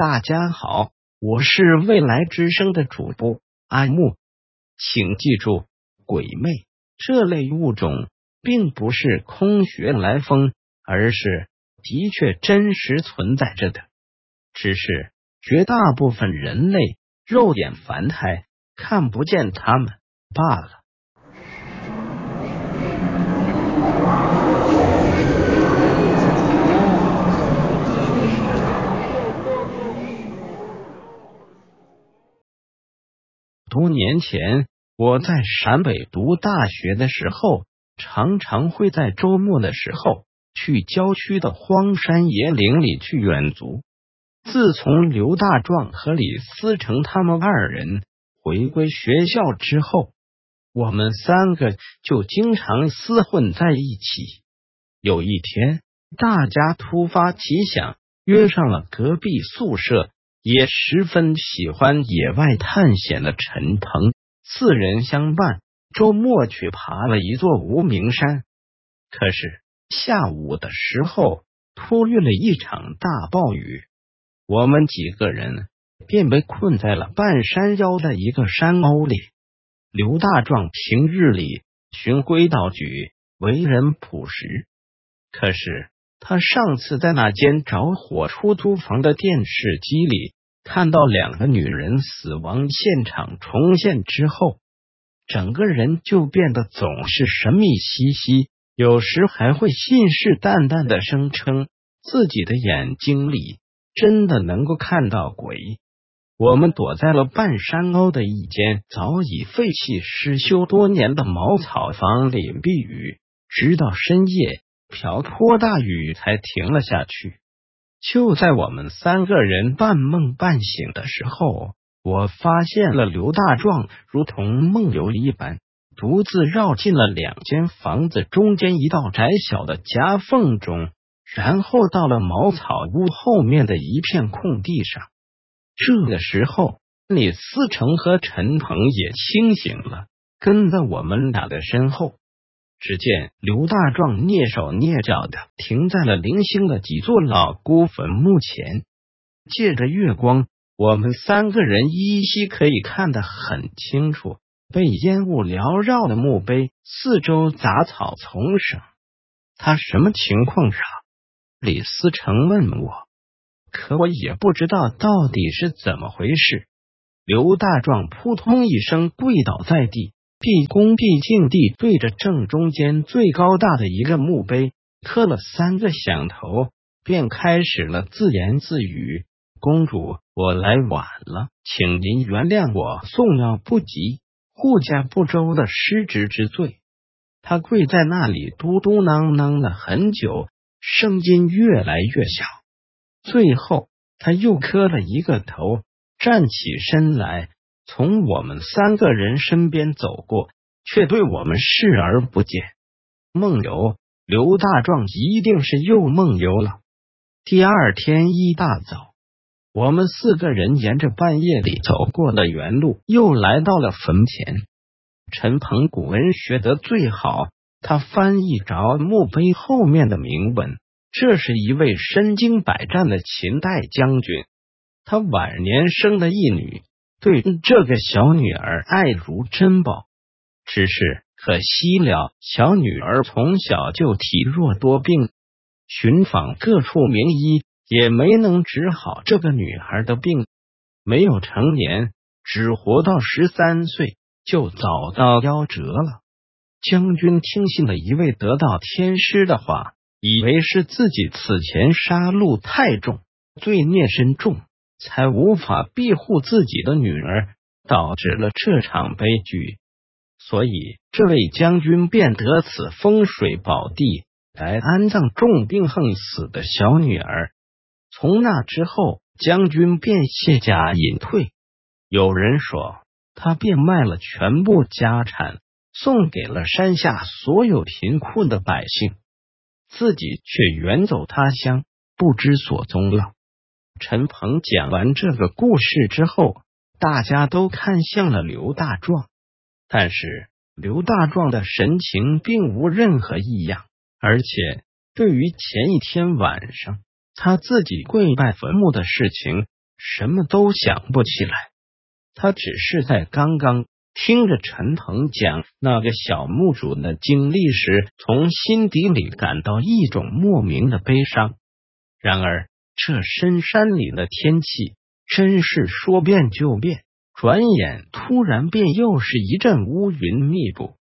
大家好，我是未来之声的主播阿木，请记住，鬼魅这类物种并不是空穴来风，而是的确真实存在着的，只是绝大部分人类肉眼凡胎看不见他们罢了。多年前，我在陕北读大学的时候，常常会在周末的时候去郊区的荒山野岭里去远足。自从刘大壮和李思成他们二人回归学校之后，我们三个就经常厮混在一起。有一天，大家突发奇想，约上了隔壁宿舍。也十分喜欢野外探险的陈鹏，四人相伴，周末去爬了一座无名山。可是下午的时候，突遇了一场大暴雨，我们几个人便被困在了半山腰的一个山沟里。刘大壮平日里循规蹈矩，为人朴实，可是。他上次在那间着火出租房的电视机里看到两个女人死亡现场重现之后，整个人就变得总是神秘兮兮，有时还会信誓旦旦的声称自己的眼睛里真的能够看到鬼。我们躲在了半山沟的一间早已废弃失修多年的茅草房里避雨，直到深夜。瓢泼大雨才停了下去。就在我们三个人半梦半醒的时候，我发现了刘大壮如同梦游一般，独自绕进了两间房子中间一道窄小的夹缝中，然后到了茅草屋后面的一片空地上。这个时候，李思成和陈鹏也清醒了，跟在我们俩的身后。只见刘大壮蹑手蹑脚的停在了零星的几座老孤坟墓前，借着月光，我们三个人依稀可以看得很清楚，被烟雾缭绕的墓碑四周杂草丛生。他什么情况啊？李思成问我，可我也不知道到底是怎么回事。刘大壮扑通一声跪倒在地。毕恭毕敬地对着正中间最高大的一个墓碑磕了三个响头，便开始了自言自语：“公主，我来晚了，请您原谅我送药不及、护驾不周的失职之罪。”他跪在那里嘟嘟囔囔了很久，声音越来越小。最后，他又磕了一个头，站起身来。从我们三个人身边走过，却对我们视而不见。梦游，刘大壮一定是又梦游了。第二天一大早，我们四个人沿着半夜里走过的原路，又来到了坟前。陈鹏古文学得最好，他翻译着墓碑后面的铭文。这是一位身经百战的秦代将军，他晚年生了一女。对这个小女儿爱如珍宝，只是可惜了，小女儿从小就体弱多病，寻访各处名医也没能治好这个女孩的病。没有成年，只活到十三岁，就早到夭折了。将军听信了一位得道天师的话，以为是自己此前杀戮太重，罪孽深重。才无法庇护自己的女儿，导致了这场悲剧。所以，这位将军便得此风水宝地来安葬重病横死的小女儿。从那之后，将军便卸甲隐退。有人说，他变卖了全部家产，送给了山下所有贫困的百姓，自己却远走他乡，不知所踪了。陈鹏讲完这个故事之后，大家都看向了刘大壮，但是刘大壮的神情并无任何异样，而且对于前一天晚上他自己跪拜坟墓的事情，什么都想不起来。他只是在刚刚听着陈鹏讲那个小墓主的经历时，从心底里感到一种莫名的悲伤。然而，这深山里的天气真是说变就变，转眼突然便又是一阵乌云密布。